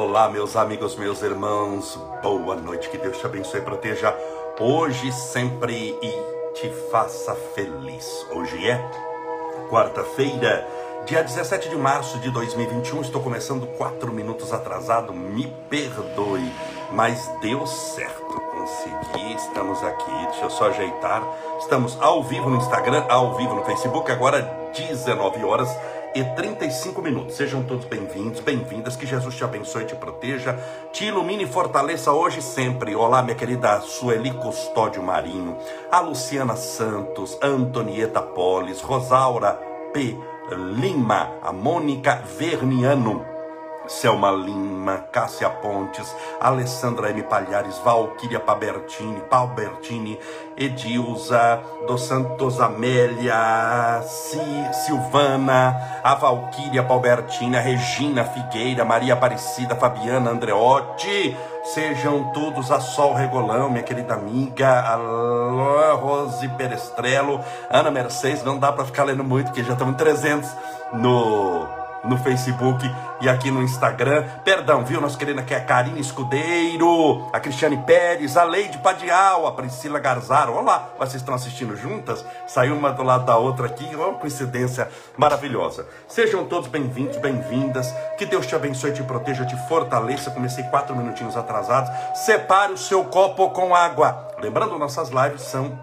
Olá, meus amigos, meus irmãos, boa noite, que Deus te abençoe e proteja hoje, sempre e te faça feliz. Hoje é quarta-feira, dia 17 de março de 2021. Estou começando quatro minutos atrasado, me perdoe, mas deu certo. Consegui, estamos aqui. Deixa eu só ajeitar. Estamos ao vivo no Instagram, ao vivo no Facebook, agora 19 horas e 35 minutos. Sejam todos bem-vindos, bem-vindas. Que Jesus te abençoe te proteja, te ilumine e fortaleça hoje e sempre. Olá, minha querida Sueli Custódio Marinho, a Luciana Santos, Antonieta Polis, Rosaura P. Lima, a Mônica Verniano. Selma Lima, Cássia Pontes, Alessandra M. Palhares, Valquíria Pabertini, Palbertini, Edilza, dos Santos Amélia, Silvana, a Valquíria Palbertini, a Regina Figueira, Maria Aparecida, Fabiana Andreotti, sejam todos a Sol Regolão, minha querida amiga, a Rose Perestrelo, Ana Mercedes, não dá para ficar lendo muito, porque já estamos 300 no no Facebook e aqui no Instagram. Perdão, viu? Nós querendo aqui a Karine Escudeiro, a Cristiane Pérez, a Leide Padial, a Priscila Garzaro. Olá, vocês estão assistindo juntas? Saiu uma do lado da outra aqui, uma coincidência maravilhosa. Sejam todos bem-vindos, bem-vindas. Que Deus te abençoe, te proteja, te fortaleça. Comecei quatro minutinhos atrasados. Separe o seu copo com água. Lembrando, nossas lives são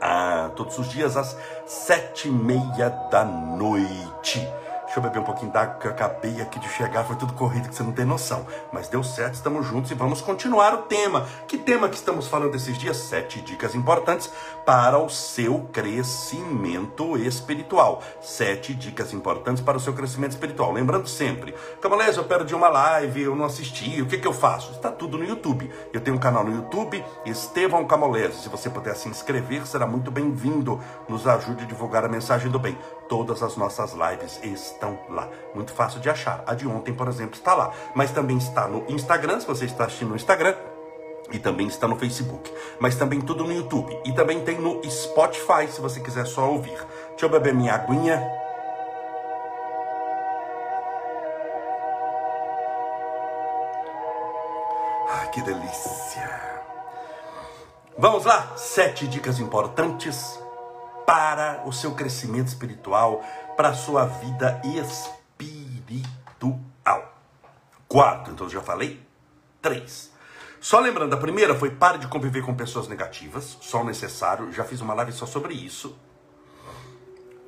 ah, todos os dias às sete e meia da noite. Deixa eu beber um pouquinho d'água que eu acabei aqui de chegar, foi tudo corrido que você não tem noção. Mas deu certo, estamos juntos e vamos continuar o tema. Que tema que estamos falando esses dias? Sete dicas importantes para o seu crescimento espiritual. Sete dicas importantes para o seu crescimento espiritual. Lembrando sempre, Camalés, eu perdi uma live, eu não assisti, o que, que eu faço? Está tudo no YouTube. Eu tenho um canal no YouTube, Estevão Camolés. Se você puder se inscrever, será muito bem-vindo. Nos ajude a divulgar a mensagem do bem. Todas as nossas lives estão lá. Muito fácil de achar. A de ontem, por exemplo, está lá. Mas também está no Instagram, se você está assistindo no Instagram. E também está no Facebook. Mas também tudo no YouTube. E também tem no Spotify, se você quiser só ouvir. Deixa eu beber minha aguinha. Ai, que delícia. Vamos lá, sete dicas importantes para o seu crescimento espiritual, para a sua vida espiritual. Quatro, então já falei. Três. Só lembrando, a primeira foi pare de conviver com pessoas negativas, só o necessário, já fiz uma live só sobre isso.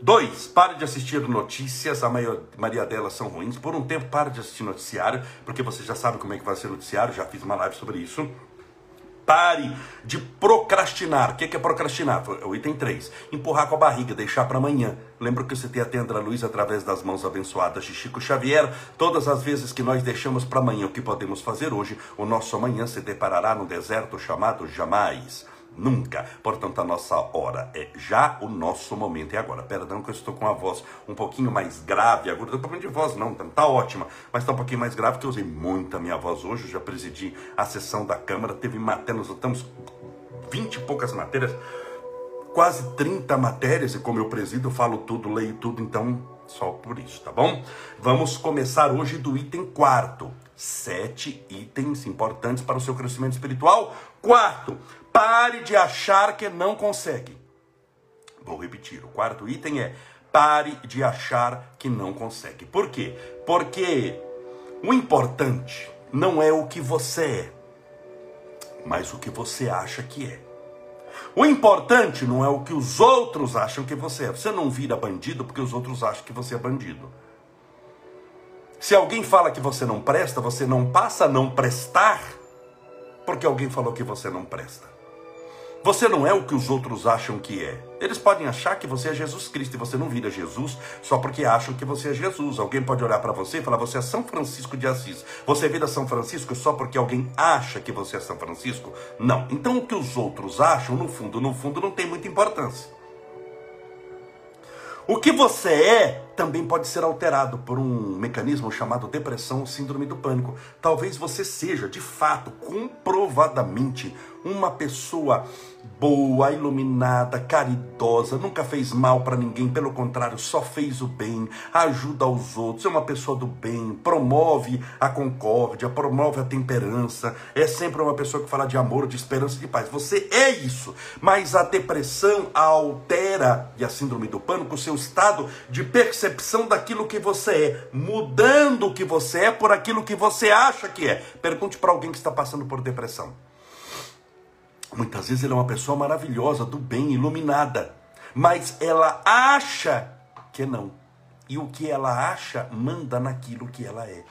Dois, pare de assistir notícias, a maioria delas são ruins. Por um tempo, pare de assistir noticiário, porque você já sabe como é que vai ser o noticiário, já fiz uma live sobre isso. Pare de procrastinar. O que é procrastinar? O item 3. Empurrar com a barriga, deixar para amanhã. Lembra que você tem a tendra luz através das mãos abençoadas de Chico Xavier? Todas as vezes que nós deixamos para amanhã o que podemos fazer hoje, o nosso amanhã se deparará no deserto chamado jamais nunca. Portanto, a nossa hora é já, o nosso momento é agora. Perdão que eu estou com a voz um pouquinho mais grave, agora não problema de voz não, tá, tá ótima, mas está um pouquinho mais grave que eu usei muita minha voz hoje, eu já presidi a sessão da Câmara, teve matérias, nós estamos 20 e poucas matérias, quase 30 matérias, e como eu presido, eu falo tudo, leio tudo, então só por isso, tá bom? Vamos começar hoje do item quarto. Sete itens importantes para o seu crescimento espiritual. Quarto, Pare de achar que não consegue. Vou repetir. O quarto item é pare de achar que não consegue. Por quê? Porque o importante não é o que você é, mas o que você acha que é. O importante não é o que os outros acham que você é. Você não vira bandido porque os outros acham que você é bandido. Se alguém fala que você não presta, você não passa a não prestar porque alguém falou que você não presta. Você não é o que os outros acham que é. Eles podem achar que você é Jesus Cristo e você não vira Jesus só porque acham que você é Jesus. Alguém pode olhar para você e falar: Você é São Francisco de Assis. Você vira São Francisco só porque alguém acha que você é São Francisco? Não. Então o que os outros acham, no fundo, no fundo, não tem muita importância. O que você é também pode ser alterado por um mecanismo chamado depressão ou síndrome do pânico. Talvez você seja, de fato, comprovadamente, uma pessoa boa, iluminada, caridosa, nunca fez mal para ninguém, pelo contrário, só fez o bem, ajuda aos outros, é uma pessoa do bem, promove a concórdia, promove a temperança, é sempre uma pessoa que fala de amor, de esperança, de paz. Você é isso, mas a depressão altera, e a síndrome do pânico, o seu estado de percepção daquilo que você é, mudando o que você é por aquilo que você acha que é. Pergunte para alguém que está passando por depressão. Muitas vezes ela é uma pessoa maravilhosa, do bem, iluminada, mas ela acha que não. E o que ela acha manda naquilo que ela é.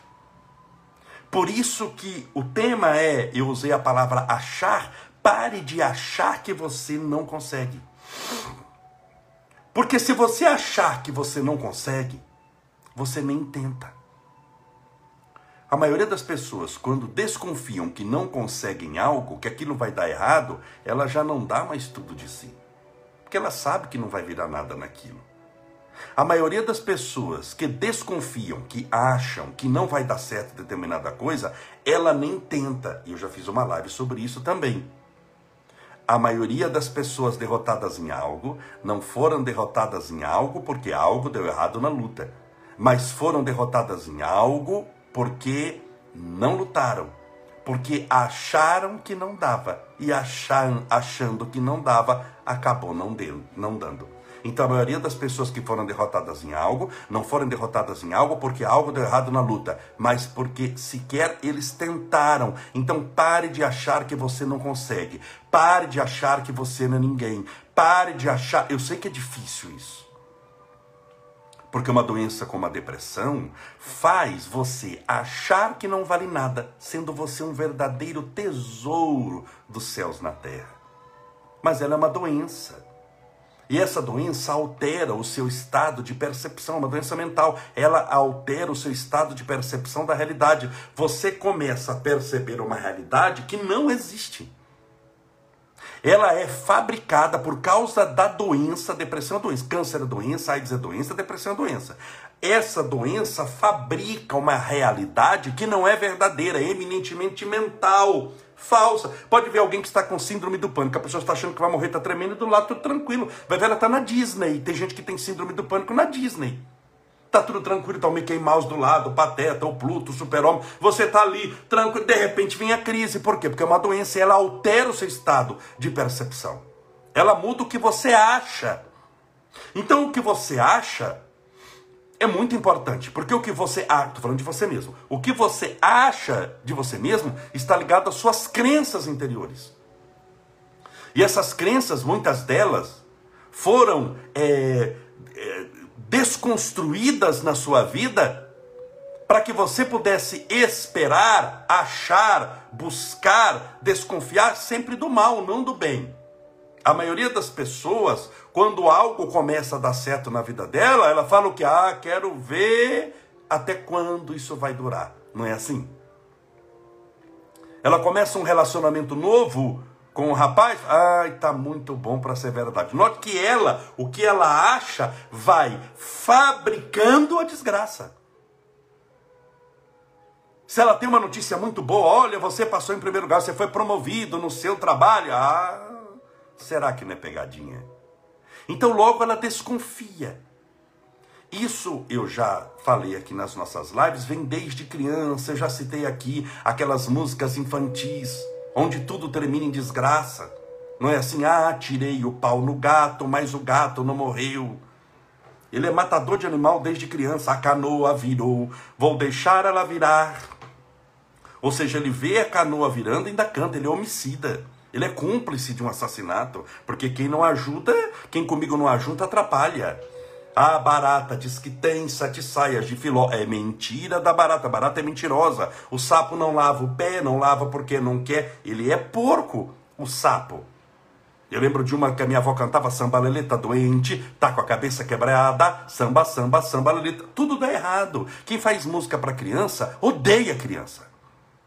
Por isso que o tema é, eu usei a palavra achar, pare de achar que você não consegue. Porque se você achar que você não consegue, você nem tenta. A maioria das pessoas, quando desconfiam que não conseguem algo, que aquilo vai dar errado, ela já não dá mais tudo de si. Porque ela sabe que não vai virar nada naquilo. A maioria das pessoas que desconfiam, que acham que não vai dar certo determinada coisa, ela nem tenta. E eu já fiz uma live sobre isso também. A maioria das pessoas derrotadas em algo não foram derrotadas em algo porque algo deu errado na luta, mas foram derrotadas em algo porque não lutaram, porque acharam que não dava e acharam, achando que não dava, acabou não, deu, não dando. Então a maioria das pessoas que foram derrotadas em algo, não foram derrotadas em algo porque algo deu errado na luta, mas porque sequer eles tentaram. Então pare de achar que você não consegue. Pare de achar que você não é ninguém. Pare de achar. Eu sei que é difícil isso. Porque uma doença como a depressão faz você achar que não vale nada, sendo você um verdadeiro tesouro dos céus na terra. Mas ela é uma doença. E essa doença altera o seu estado de percepção, é uma doença mental. Ela altera o seu estado de percepção da realidade. Você começa a perceber uma realidade que não existe ela é fabricada por causa da doença, depressão é doença, câncer é doença, AIDS é doença, depressão é doença. Essa doença fabrica uma realidade que não é verdadeira, é eminentemente mental, falsa. Pode ver alguém que está com síndrome do pânico, a pessoa está achando que vai morrer, está tremendo do lado, tudo tranquilo. Vai ver, ela está na Disney. Tem gente que tem síndrome do pânico na Disney. Tá tudo tranquilo, tá o Mickey Mouse do lado, o Pateta, o Pluto, o Super-Homem. Você tá ali tranquilo, de repente vem a crise. Por quê? Porque é uma doença e ela altera o seu estado de percepção. Ela muda o que você acha. Então o que você acha é muito importante, porque o que você acha, tô falando de você mesmo, o que você acha de você mesmo está ligado às suas crenças interiores. E essas crenças, muitas delas, foram é, é, desconstruídas na sua vida para que você pudesse esperar, achar, buscar, desconfiar sempre do mal, não do bem. A maioria das pessoas, quando algo começa a dar certo na vida dela, ela fala o que? Ah, quero ver até quando isso vai durar. Não é assim? Ela começa um relacionamento novo, com o rapaz, ai, tá muito bom para ser verdade. Note que ela, o que ela acha, vai fabricando a desgraça. Se ela tem uma notícia muito boa, olha, você passou em primeiro lugar, você foi promovido no seu trabalho, ah, será que não é pegadinha? Então logo ela desconfia. Isso eu já falei aqui nas nossas lives, vem desde criança, eu já citei aqui aquelas músicas infantis onde tudo termina em desgraça. Não é assim, ah, tirei o pau no gato, mas o gato não morreu. Ele é matador de animal desde criança. A canoa virou, vou deixar ela virar. Ou seja, ele vê a canoa virando e ainda canta, ele é homicida. Ele é cúmplice de um assassinato, porque quem não ajuda, quem comigo não ajuda, atrapalha. A barata diz que tem sete saias de filó. É mentira da barata. A barata é mentirosa. O sapo não lava o pé, não lava porque não quer. Ele é porco, o sapo. Eu lembro de uma que a minha avó cantava samba leleta doente, tá com a cabeça quebrada, samba, samba, samba leleta. Tudo dá errado. Quem faz música para criança odeia criança.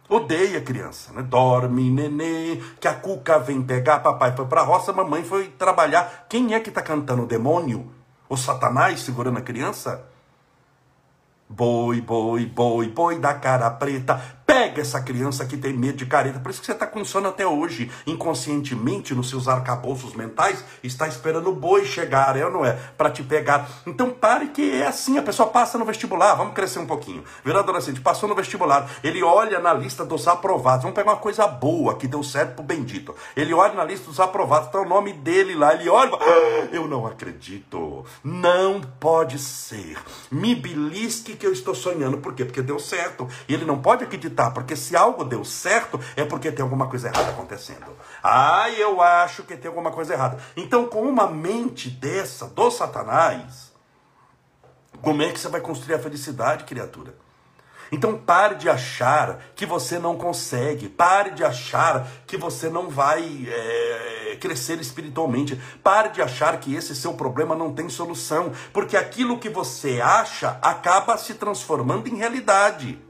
Odeia criança, né? Dorme, nenê, que a cuca vem pegar, papai foi pra roça, mamãe foi trabalhar. Quem é que tá cantando? O demônio? O Satanás segurando a criança? Boi, boi, boi, boi da cara preta, Pega essa criança que tem medo de careta. Por isso que você está com sono até hoje. Inconscientemente, nos seus arcabouços mentais, está esperando o boi chegar, é ou não é? Para te pegar. Então pare que é assim. A pessoa passa no vestibular. Vamos crescer um pouquinho. Virou adolescente, passou no vestibular. Ele olha na lista dos aprovados. Vamos pegar uma coisa boa que deu certo pro bendito. Ele olha na lista dos aprovados. Está o nome dele lá. Ele olha. Ah, eu não acredito. Não pode ser. Me belisque que eu estou sonhando. Por quê? Porque deu certo. E ele não pode acreditar acreditar, porque se algo deu certo, é porque tem alguma coisa errada acontecendo. Ah, eu acho que tem alguma coisa errada. Então, com uma mente dessa, do Satanás, como é que você vai construir a felicidade, criatura? Então pare de achar que você não consegue, pare de achar que você não vai é, crescer espiritualmente, pare de achar que esse seu problema não tem solução, porque aquilo que você acha acaba se transformando em realidade.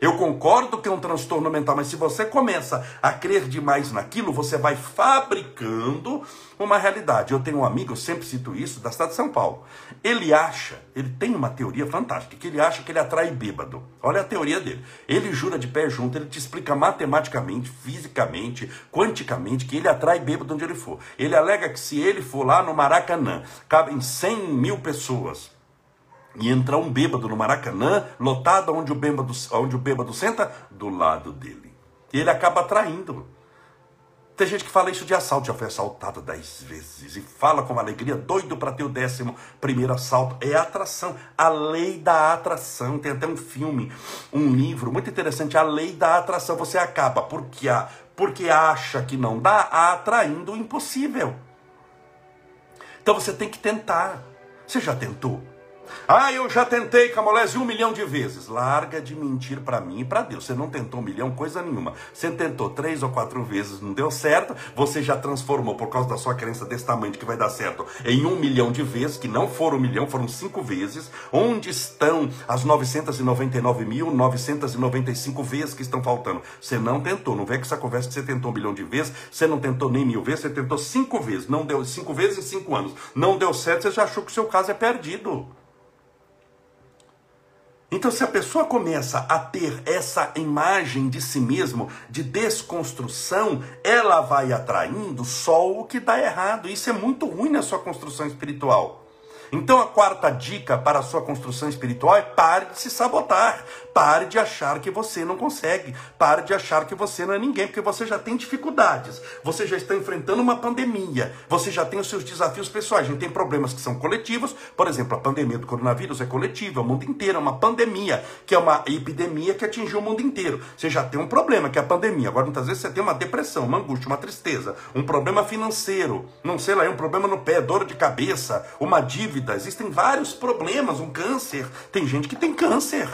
Eu concordo que é um transtorno mental, mas se você começa a crer demais naquilo, você vai fabricando uma realidade. Eu tenho um amigo, eu sempre cito isso, da cidade de São Paulo. Ele acha, ele tem uma teoria fantástica, que ele acha que ele atrai bêbado. Olha a teoria dele. Ele jura de pé junto, ele te explica matematicamente, fisicamente, quanticamente, que ele atrai bêbado onde ele for. Ele alega que se ele for lá no Maracanã, cabem 100 mil pessoas e entrar um bêbado no Maracanã, lotado onde o bêbado, onde o bêbado senta, do lado dele. E ele acaba atraindo. Tem gente que fala isso de assalto, já foi assaltado dez vezes e fala com alegria, doido para ter o décimo primeiro assalto. É atração, a lei da atração. Tem até um filme, um livro muito interessante, a lei da atração. Você acaba porque, a, porque acha que não dá, atraindo o impossível. Então você tem que tentar. Você já tentou? Ah, eu já tentei Camolese um milhão de vezes. Larga de mentir para mim e para Deus. Você não tentou um milhão, coisa nenhuma. Você tentou três ou quatro vezes, não deu certo. Você já transformou, por causa da sua crença desse tamanho, que vai dar certo, em um milhão de vezes, que não foram um milhão, foram cinco vezes. Onde estão as 999.995 vezes que estão faltando? Você não tentou. Não vem com essa conversa que você tentou um milhão de vezes. Você não tentou nem mil vezes, você tentou cinco vezes. Não deu cinco vezes em cinco anos. Não deu certo, você já achou que o seu caso é perdido. Então, se a pessoa começa a ter essa imagem de si mesmo, de desconstrução, ela vai atraindo só o que dá errado. Isso é muito ruim na sua construção espiritual. Então a quarta dica para a sua construção espiritual é pare de se sabotar, pare de achar que você não consegue, pare de achar que você não é ninguém, porque você já tem dificuldades, você já está enfrentando uma pandemia, você já tem os seus desafios pessoais, a gente tem problemas que são coletivos, por exemplo, a pandemia do coronavírus é coletiva, é o mundo inteiro, é uma pandemia, que é uma epidemia que atingiu o mundo inteiro. Você já tem um problema, que é a pandemia. Agora, muitas vezes você tem uma depressão, uma angústia, uma tristeza, um problema financeiro, não sei lá, um problema no pé, dor de cabeça, uma dívida dívida, existem vários problemas, um câncer. Tem gente que tem câncer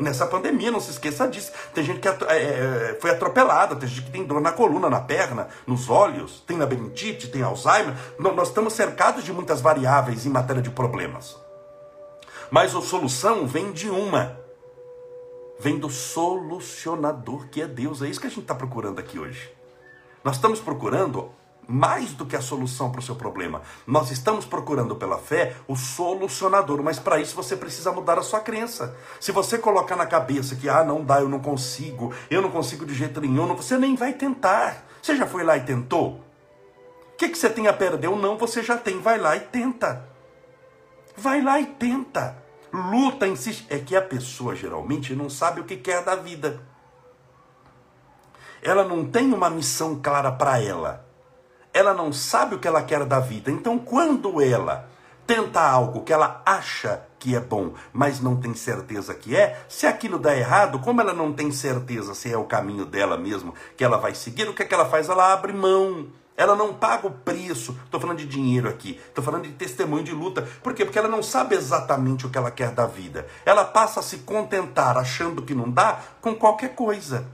nessa pandemia, não se esqueça disso. Tem gente que é, é, foi atropelada, tem gente que tem dor na coluna, na perna, nos olhos, tem labirintite, tem Alzheimer. Nós estamos cercados de muitas variáveis em matéria de problemas. Mas a solução vem de uma. Vem do solucionador que é Deus. É isso que a gente está procurando aqui hoje. Nós estamos procurando mais do que a solução para o seu problema. Nós estamos procurando pela fé o solucionador, mas para isso você precisa mudar a sua crença. Se você colocar na cabeça que ah, não dá, eu não consigo, eu não consigo de jeito nenhum, você nem vai tentar. Você já foi lá e tentou? O que, que você tem a perder ou não, você já tem, vai lá e tenta. Vai lá e tenta. Luta, insiste. É que a pessoa geralmente não sabe o que quer da vida. Ela não tem uma missão clara para ela ela não sabe o que ela quer da vida. Então, quando ela tenta algo que ela acha que é bom, mas não tem certeza que é, se aquilo dá errado, como ela não tem certeza se é o caminho dela mesmo que ela vai seguir, o que é que ela faz? Ela abre mão. Ela não paga o preço. Estou falando de dinheiro aqui. Estou falando de testemunho de luta. Por quê? Porque ela não sabe exatamente o que ela quer da vida. Ela passa a se contentar achando que não dá com qualquer coisa.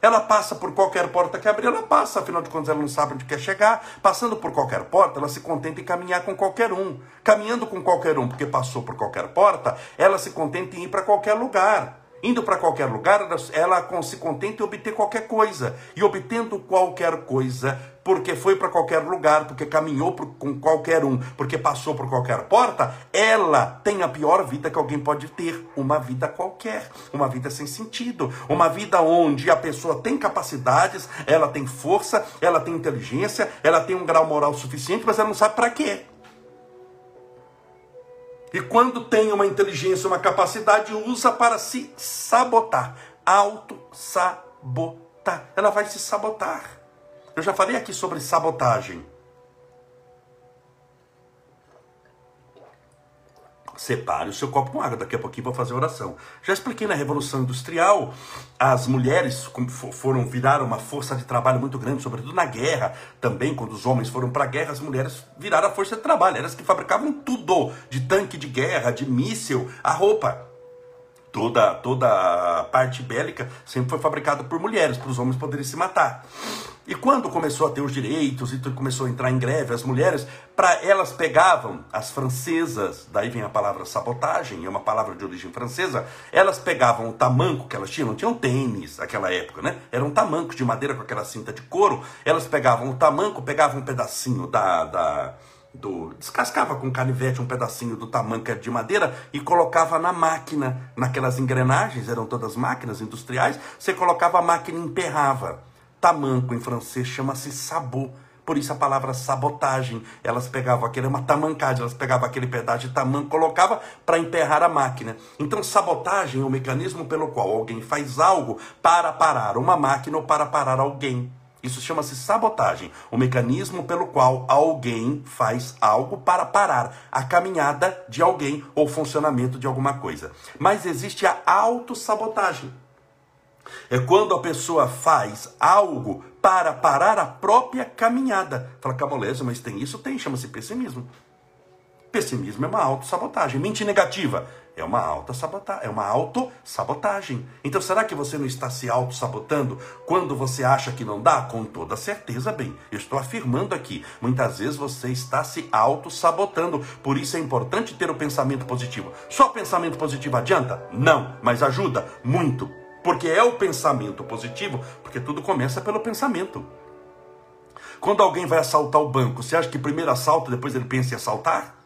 Ela passa por qualquer porta que abrir, ela passa, afinal de contas ela não sabe onde quer chegar. Passando por qualquer porta, ela se contenta em caminhar com qualquer um. Caminhando com qualquer um, porque passou por qualquer porta, ela se contenta em ir para qualquer lugar. Indo para qualquer lugar, ela, se contenta em obter qualquer coisa. E obtendo qualquer coisa, porque foi para qualquer lugar, porque caminhou por, com qualquer um, porque passou por qualquer porta, ela tem a pior vida que alguém pode ter. Uma vida qualquer, uma vida sem sentido, uma vida onde a pessoa tem capacidades, ela tem força, ela tem inteligência, ela tem um grau moral suficiente, mas ela não sabe para quê. E quando tem uma inteligência, uma capacidade, usa para se sabotar. Auto-sabotar. Ela vai se sabotar. Eu já falei aqui sobre sabotagem. Separe o seu copo com água, daqui a pouquinho vou fazer oração. Já expliquei na Revolução Industrial, as mulheres foram viraram uma força de trabalho muito grande, sobretudo na guerra. Também, quando os homens foram para a guerra, as mulheres viraram a força de trabalho. Elas que fabricavam tudo, de tanque de guerra, de míssil, a roupa. Toda, toda a parte bélica sempre foi fabricada por mulheres, para os homens poderem se matar. E quando começou a ter os direitos e começou a entrar em greve, as mulheres, para elas pegavam as francesas, daí vem a palavra sabotagem, é uma palavra de origem francesa, elas pegavam o tamanco que elas tinham, não tinham tênis naquela época, né? Eram tamancos de madeira com aquela cinta de couro, elas pegavam o tamanco, pegavam um pedacinho da, da do, descascava com canivete um pedacinho do tamanco de madeira e colocava na máquina, naquelas engrenagens, eram todas máquinas industriais, você colocava a máquina e emperrava. Tamanco em francês chama-se sabot. Por isso a palavra sabotagem. Elas pegavam aquele, uma tamancagem, elas pegavam aquele pedaço de tamanco, colocava para emperrar a máquina. Então sabotagem é o mecanismo pelo qual alguém faz algo para parar uma máquina ou para parar alguém. Isso chama-se sabotagem, o mecanismo pelo qual alguém faz algo para parar a caminhada de alguém ou funcionamento de alguma coisa. Mas existe a autossabotagem. É quando a pessoa faz algo para parar a própria caminhada. Fala, Camolese, mas tem isso? Tem, chama-se pessimismo. Pessimismo é uma autossabotagem. Mente negativa é uma autossabotagem, é uma autossabotagem. Então será que você não está se autossabotando quando você acha que não dá? Com toda certeza, bem. Eu estou afirmando aqui, muitas vezes você está se autossabotando. Por isso é importante ter o pensamento positivo. Só pensamento positivo adianta? Não, mas ajuda muito. Porque é o pensamento positivo, porque tudo começa pelo pensamento. Quando alguém vai assaltar o banco, você acha que primeiro assalta, depois ele pensa em assaltar?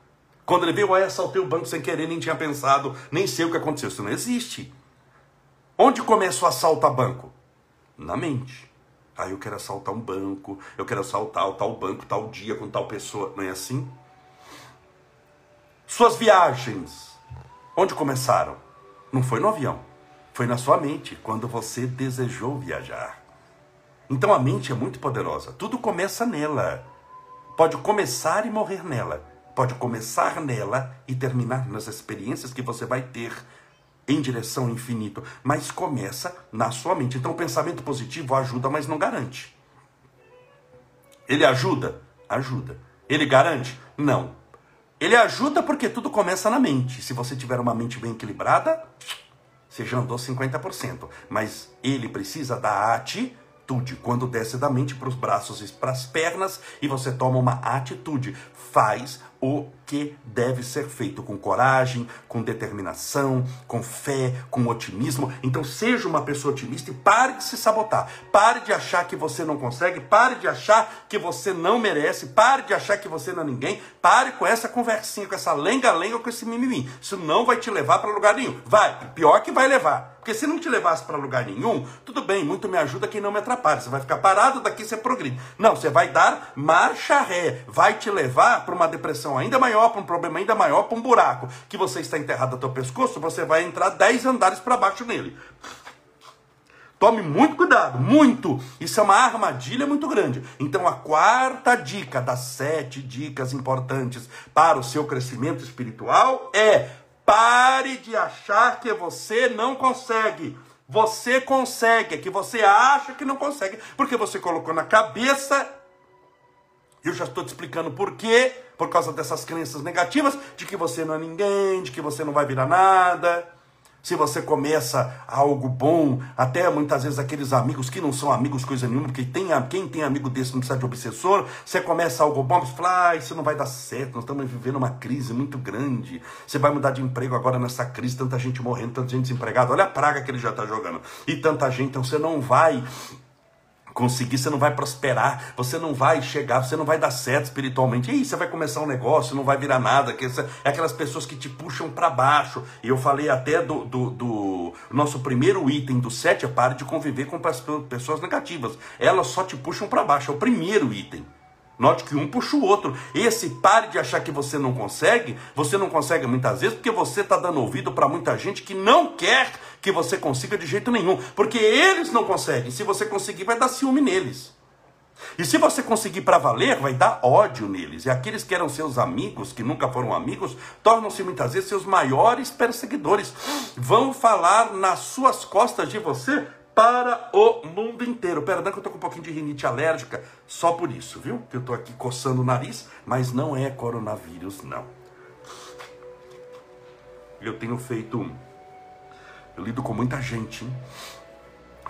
Quando ele veio, aí assaltei o banco sem querer, nem tinha pensado, nem sei o que aconteceu. Isso não existe. Onde começa o assalto a banco? Na mente. Aí ah, eu quero assaltar um banco, eu quero assaltar o tal banco, tal dia, com tal pessoa. Não é assim? Suas viagens, onde começaram? Não foi no avião. Foi na sua mente quando você desejou viajar. Então a mente é muito poderosa. Tudo começa nela. Pode começar e morrer nela. Pode começar nela e terminar nas experiências que você vai ter em direção ao infinito. Mas começa na sua mente. Então o pensamento positivo ajuda, mas não garante. Ele ajuda? Ajuda. Ele garante? Não. Ele ajuda porque tudo começa na mente. Se você tiver uma mente bem equilibrada, você já andou 50%. Mas ele precisa da atitude. Quando desce da mente para os braços e para as pernas e você toma uma atitude. Faz o que deve ser feito com coragem, com determinação, com fé, com otimismo. Então seja uma pessoa otimista e pare de se sabotar. Pare de achar que você não consegue, pare de achar que você não merece, pare de achar que você não é ninguém. Pare com essa conversinha, com essa lenga-lenga, com esse mimimi. Isso não vai te levar para lugar nenhum. Vai, pior que vai levar. Porque se não te levasse para lugar nenhum, tudo bem, muito me ajuda quem não me atrapalha. Você vai ficar parado, daqui você progride. Não, você vai dar marcha ré. Vai te levar para uma depressão ainda maior, para um problema ainda maior, para um buraco que você está enterrado no teu pescoço, você vai entrar 10 andares para baixo nele. Tome muito cuidado, muito. Isso é uma armadilha muito grande. Então, a quarta dica das sete dicas importantes para o seu crescimento espiritual é Pare de achar que você não consegue. Você consegue, é que você acha que não consegue, porque você colocou na cabeça. Eu já estou te explicando por quê, por causa dessas crenças negativas, de que você não é ninguém, de que você não vai virar nada. se você começa algo bom, até muitas vezes aqueles amigos que não são amigos coisa nenhuma, porque tem, quem tem amigo desse não precisa de obsessor, você começa algo bom, você fala, ah, isso não vai dar certo, nós estamos vivendo uma crise muito grande, você vai mudar de emprego agora nessa crise, tanta gente morrendo, tanta gente desempregada, olha a praga que ele já está jogando, e tanta gente, então você não vai conseguir, você não vai prosperar, você não vai chegar, você não vai dar certo espiritualmente. E aí você vai começar um negócio, não vai virar nada. Que é aquelas pessoas que te puxam para baixo. E eu falei até do, do, do, nosso primeiro item do sete, é pare de conviver com pessoas negativas. Elas só te puxam para baixo, é o primeiro item. Note que um puxa o outro. Esse pare de achar que você não consegue, você não consegue muitas vezes porque você está dando ouvido para muita gente que não quer que você consiga de jeito nenhum. Porque eles não conseguem. Se você conseguir, vai dar ciúme neles. E se você conseguir para valer, vai dar ódio neles. E aqueles que eram seus amigos, que nunca foram amigos, tornam-se muitas vezes seus maiores perseguidores. Vão falar nas suas costas de você para o mundo inteiro. Perdão que eu tô com um pouquinho de rinite alérgica, só por isso, viu? Que eu tô aqui coçando o nariz, mas não é coronavírus, não. Eu tenho feito. Eu lido com muita gente, hein?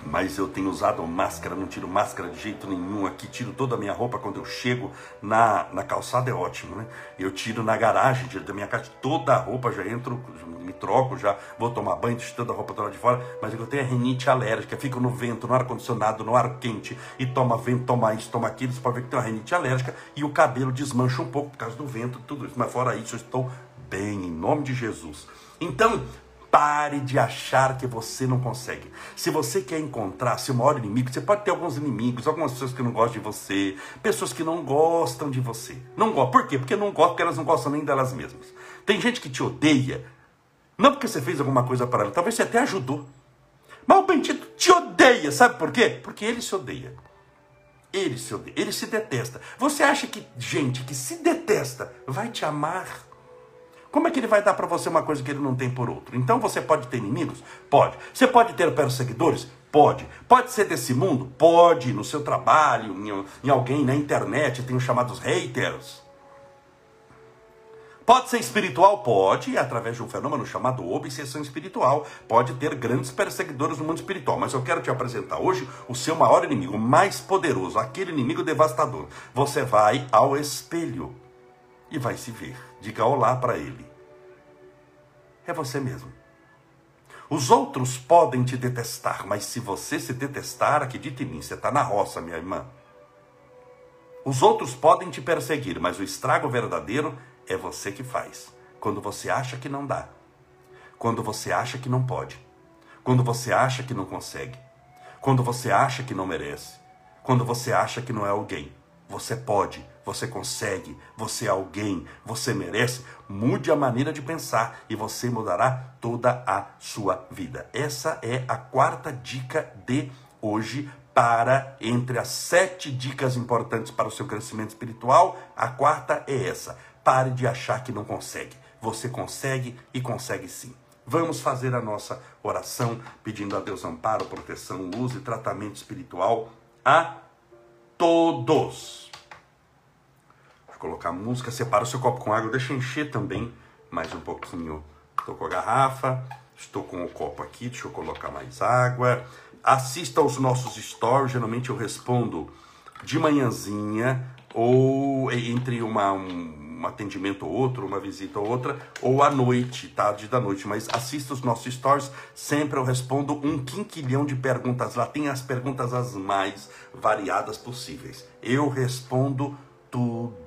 Mas eu tenho usado máscara, não tiro máscara de jeito nenhum aqui, tiro toda a minha roupa quando eu chego na, na calçada, é ótimo, né? Eu tiro na garagem da minha casa toda a roupa, já entro, me troco, já vou tomar banho, tiro toda a roupa toda de fora, mas eu tenho a rinite alérgica, fico no vento, no ar-condicionado, no ar quente, e toma vento, toma isso, toma aquilo, você pode ver que tem uma rinite alérgica, e o cabelo desmancha um pouco por causa do vento, tudo isso, mas fora isso, eu estou bem, em nome de Jesus. Então, Pare de achar que você não consegue. Se você quer encontrar seu maior inimigo, você pode ter alguns inimigos, algumas pessoas que não gostam de você, pessoas que não gostam de você. Não gostam. Por quê? Porque não gostam, porque elas não gostam nem delas mesmas. Tem gente que te odeia, não porque você fez alguma coisa para ela, talvez você até ajudou. Mas o bendito te odeia, sabe por quê? Porque ele se odeia. Ele se odeia, ele se detesta. Você acha que gente que se detesta vai te amar? Como é que ele vai dar para você uma coisa que ele não tem por outro? Então você pode ter inimigos? Pode. Você pode ter perseguidores? Pode. Pode ser desse mundo? Pode. No seu trabalho, em, em alguém na internet, tem os chamados haters. Pode ser espiritual? Pode, através de um fenômeno chamado obsessão espiritual, pode ter grandes perseguidores no mundo espiritual. Mas eu quero te apresentar hoje o seu maior inimigo, o mais poderoso, aquele inimigo devastador. Você vai ao espelho e vai se ver. Diga olá para ele. É você mesmo. Os outros podem te detestar, mas se você se detestar, acredite em mim, você está na roça, minha irmã. Os outros podem te perseguir, mas o estrago verdadeiro é você que faz. Quando você acha que não dá. Quando você acha que não pode. Quando você acha que não consegue. Quando você acha que não merece. Quando você acha que não é alguém. Você pode, você consegue, você é alguém, você merece. Mude a maneira de pensar e você mudará toda a sua vida. Essa é a quarta dica de hoje para entre as sete dicas importantes para o seu crescimento espiritual. A quarta é essa: pare de achar que não consegue. Você consegue e consegue sim. Vamos fazer a nossa oração pedindo a Deus amparo, proteção, luz e tratamento espiritual a todos. Colocar música, separa o seu copo com água, deixa encher também mais um pouquinho. Estou com a garrafa, estou com o copo aqui, deixa eu colocar mais água. Assista aos nossos stories, geralmente eu respondo de manhãzinha ou entre uma, um, um atendimento ou outro, uma visita ou outra, ou à noite, tarde da noite. Mas assista os nossos stories, sempre eu respondo um quinquilhão de perguntas. Lá tem as perguntas as mais variadas possíveis. Eu respondo tudo.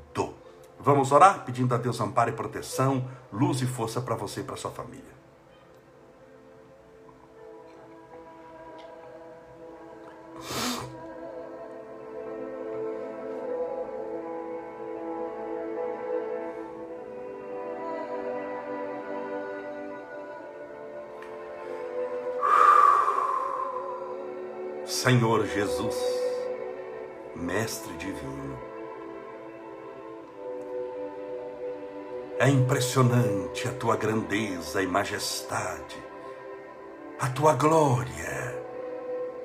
Vamos orar pedindo a Deus amparo e proteção, luz e força para você e para sua família. Senhor Jesus, Mestre Divino. É impressionante a tua grandeza e majestade, a tua glória,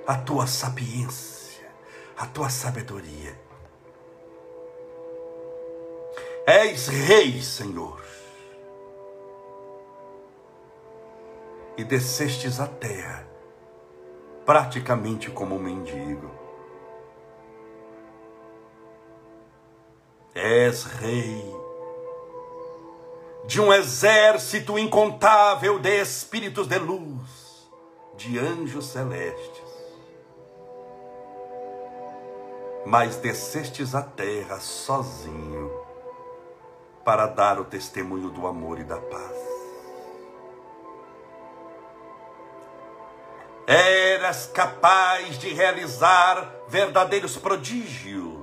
a tua sapiência, a tua sabedoria. És Rei, Senhor. e descestes à terra, praticamente como um mendigo. És rei de um exército incontável de espíritos de luz, de anjos celestes. Mas descestes à terra sozinho para dar o testemunho do amor e da paz. Eras capaz de realizar verdadeiros prodígios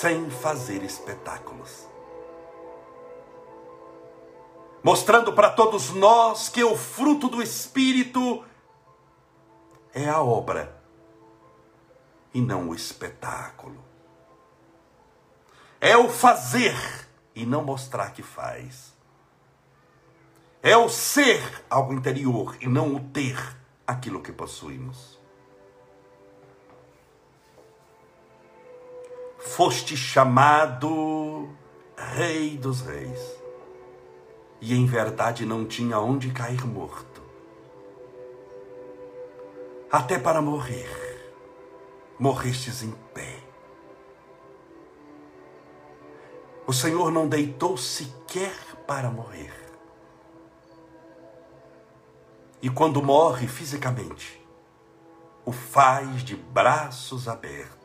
sem fazer espetáculos. Mostrando para todos nós que o fruto do Espírito é a obra e não o espetáculo. É o fazer e não mostrar que faz. É o ser algo interior e não o ter aquilo que possuímos. Foste chamado Rei dos Reis, e em verdade não tinha onde cair morto. Até para morrer, morrestes em pé. O Senhor não deitou sequer para morrer. E quando morre fisicamente, o faz de braços abertos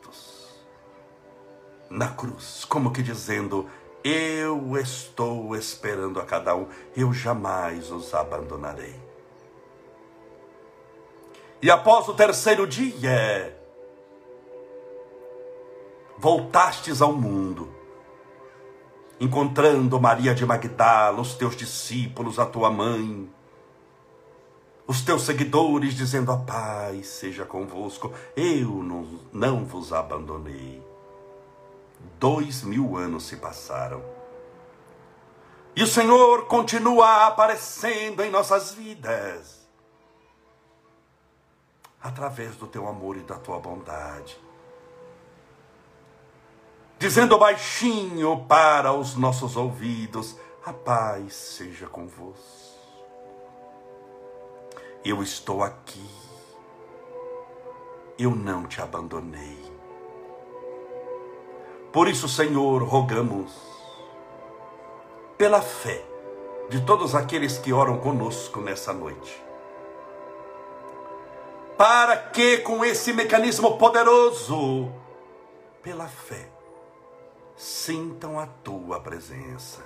na cruz, como que dizendo: Eu estou esperando a cada um, eu jamais os abandonarei. E após o terceiro dia, voltastes ao mundo, encontrando Maria de Magdala, os teus discípulos, a tua mãe, os teus seguidores, dizendo: A paz seja convosco, eu não, não vos abandonei. Dois mil anos se passaram. E o Senhor continua aparecendo em nossas vidas. Através do teu amor e da tua bondade. Dizendo baixinho para os nossos ouvidos: A paz seja convosco. Eu estou aqui. Eu não te abandonei. Por isso, Senhor, rogamos pela fé de todos aqueles que oram conosco nessa noite. Para que com esse mecanismo poderoso, pela fé, sintam a tua presença.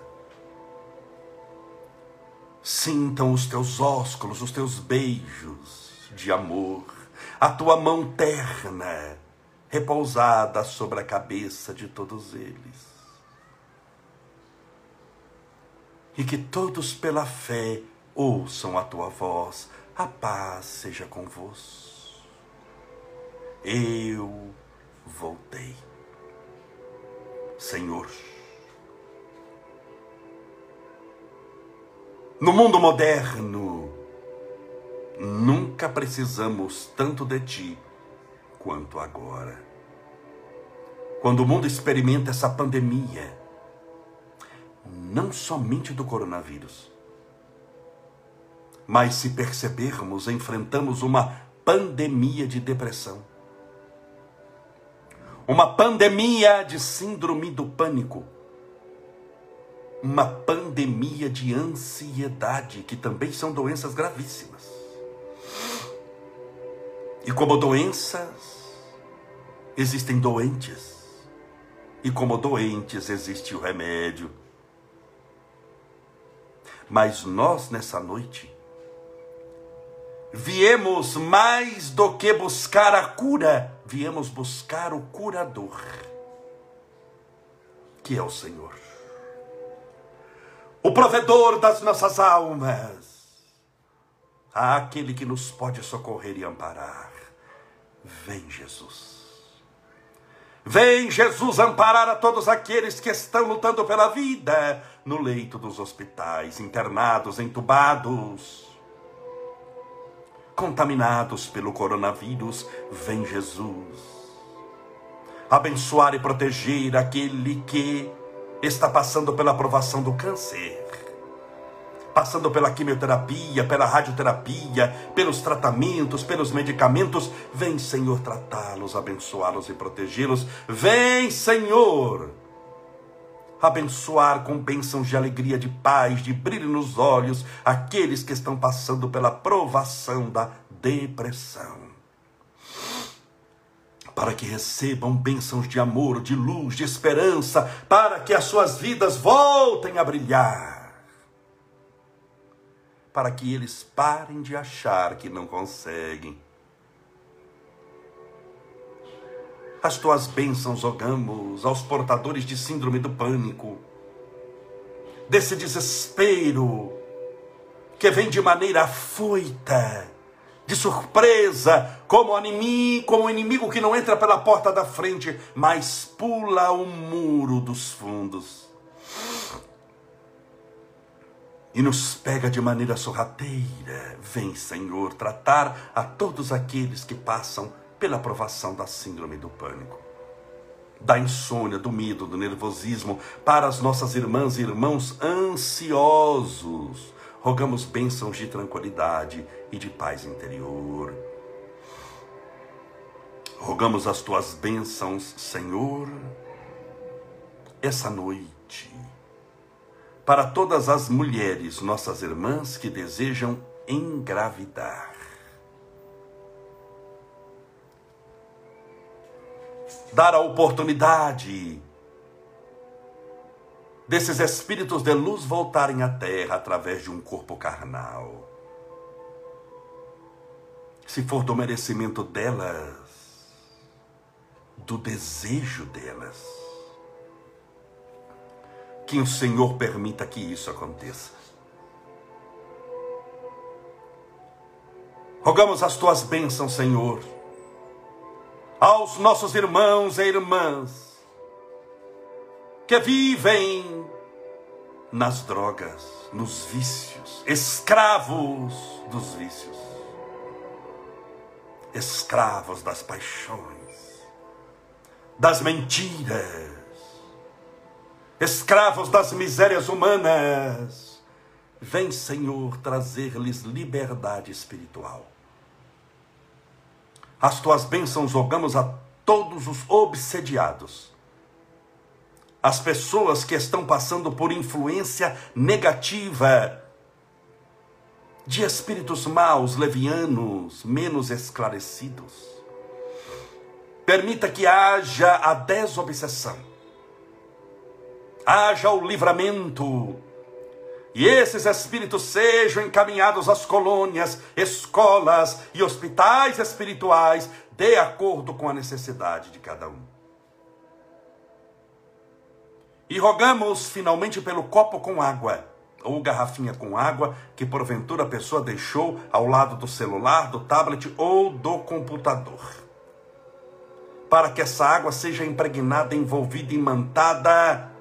Sintam os teus ósculos, os teus beijos de amor, a tua mão terna repousada sobre a cabeça de todos eles. E que todos pela fé ouçam a tua voz, a paz seja convosco. Eu voltei. Senhor, no mundo moderno, nunca precisamos tanto de ti quanto agora. Quando o mundo experimenta essa pandemia, não somente do coronavírus, mas se percebermos, enfrentamos uma pandemia de depressão, uma pandemia de síndrome do pânico, uma pandemia de ansiedade, que também são doenças gravíssimas. E como doenças, existem doentes. E como doentes, existe o remédio. Mas nós, nessa noite, viemos mais do que buscar a cura, viemos buscar o curador, que é o Senhor, o provedor das nossas almas àquele que nos pode socorrer e amparar. Vem, Jesus. Vem, Jesus, amparar a todos aqueles que estão lutando pela vida no leito dos hospitais, internados, entubados, contaminados pelo coronavírus. Vem, Jesus. Abençoar e proteger aquele que está passando pela provação do câncer passando pela quimioterapia, pela radioterapia, pelos tratamentos, pelos medicamentos. Vem, Senhor, tratá-los, abençoá-los e protegê-los. Vem, Senhor, abençoar com bênçãos de alegria, de paz, de brilho nos olhos aqueles que estão passando pela provação da depressão para que recebam bênçãos de amor, de luz, de esperança, para que as suas vidas voltem a brilhar. Para que eles parem de achar que não conseguem. As tuas bênçãos rogamos aos portadores de síndrome do pânico, desse desespero que vem de maneira afoita de surpresa, como inimigo, como um inimigo que não entra pela porta da frente, mas pula o muro dos fundos. E nos pega de maneira sorrateira. Vem, Senhor, tratar a todos aqueles que passam pela provação da síndrome do pânico da insônia, do medo, do nervosismo, para as nossas irmãs e irmãos ansiosos, rogamos bênçãos de tranquilidade e de paz interior. Rogamos as tuas bênçãos, Senhor, essa noite, para todas as mulheres, nossas irmãs que desejam engravidar. Dar a oportunidade desses espíritos de luz voltarem à terra através de um corpo carnal. Se for do merecimento delas, do desejo delas, que o Senhor permita que isso aconteça. Rogamos as tuas bênçãos, Senhor, aos nossos irmãos e irmãs que vivem nas drogas, nos vícios, escravos dos vícios, escravos das paixões, das mentiras, escravos das misérias humanas. Vem, Senhor, trazer-lhes liberdade espiritual. As tuas bênçãos rogamos a todos os obsediados as pessoas que estão passando por influência negativa de espíritos maus, levianos, menos esclarecidos. Permita que haja a desobsessão, haja o livramento, e esses espíritos sejam encaminhados às colônias, escolas e hospitais espirituais, de acordo com a necessidade de cada um. E rogamos finalmente pelo copo com água, ou garrafinha com água, que porventura a pessoa deixou ao lado do celular, do tablet ou do computador. Para que essa água seja impregnada, envolvida, imantada,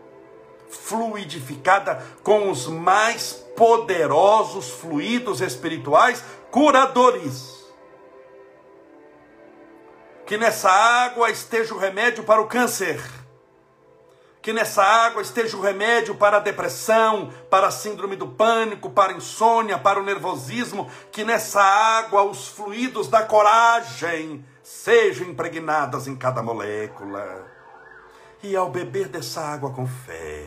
fluidificada com os mais poderosos fluidos espirituais curadores. Que nessa água esteja o remédio para o câncer que nessa água esteja o remédio para a depressão, para a síndrome do pânico, para a insônia, para o nervosismo, que nessa água os fluidos da coragem sejam impregnados em cada molécula. E ao beber dessa água com fé,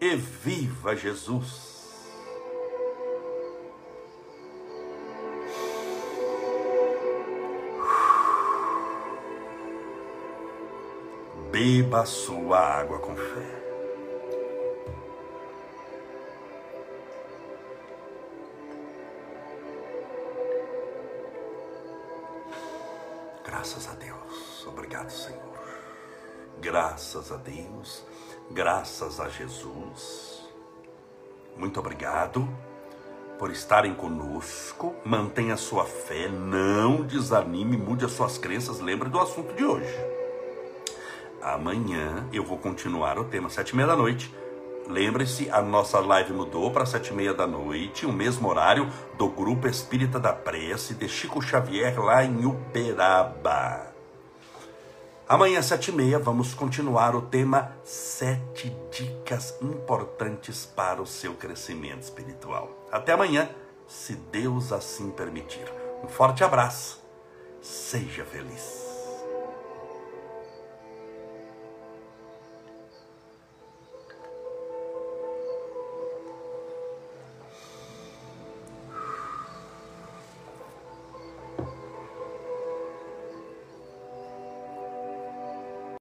e viva Jesus. Beba a sua água com fé. Graças a Deus. Obrigado, Senhor. Graças a Deus. Graças a Jesus. Muito obrigado por estarem conosco. Mantenha a sua fé, não desanime, mude as suas crenças. Lembre do assunto de hoje. Amanhã eu vou continuar o tema sete e meia da noite. Lembre-se, a nossa live mudou para sete e meia da noite, o mesmo horário do Grupo Espírita da Prece de Chico Xavier lá em Uberaba. Amanhã, sete e meia, vamos continuar o tema Sete Dicas Importantes para o seu crescimento espiritual. Até amanhã, se Deus assim permitir. Um forte abraço. Seja feliz.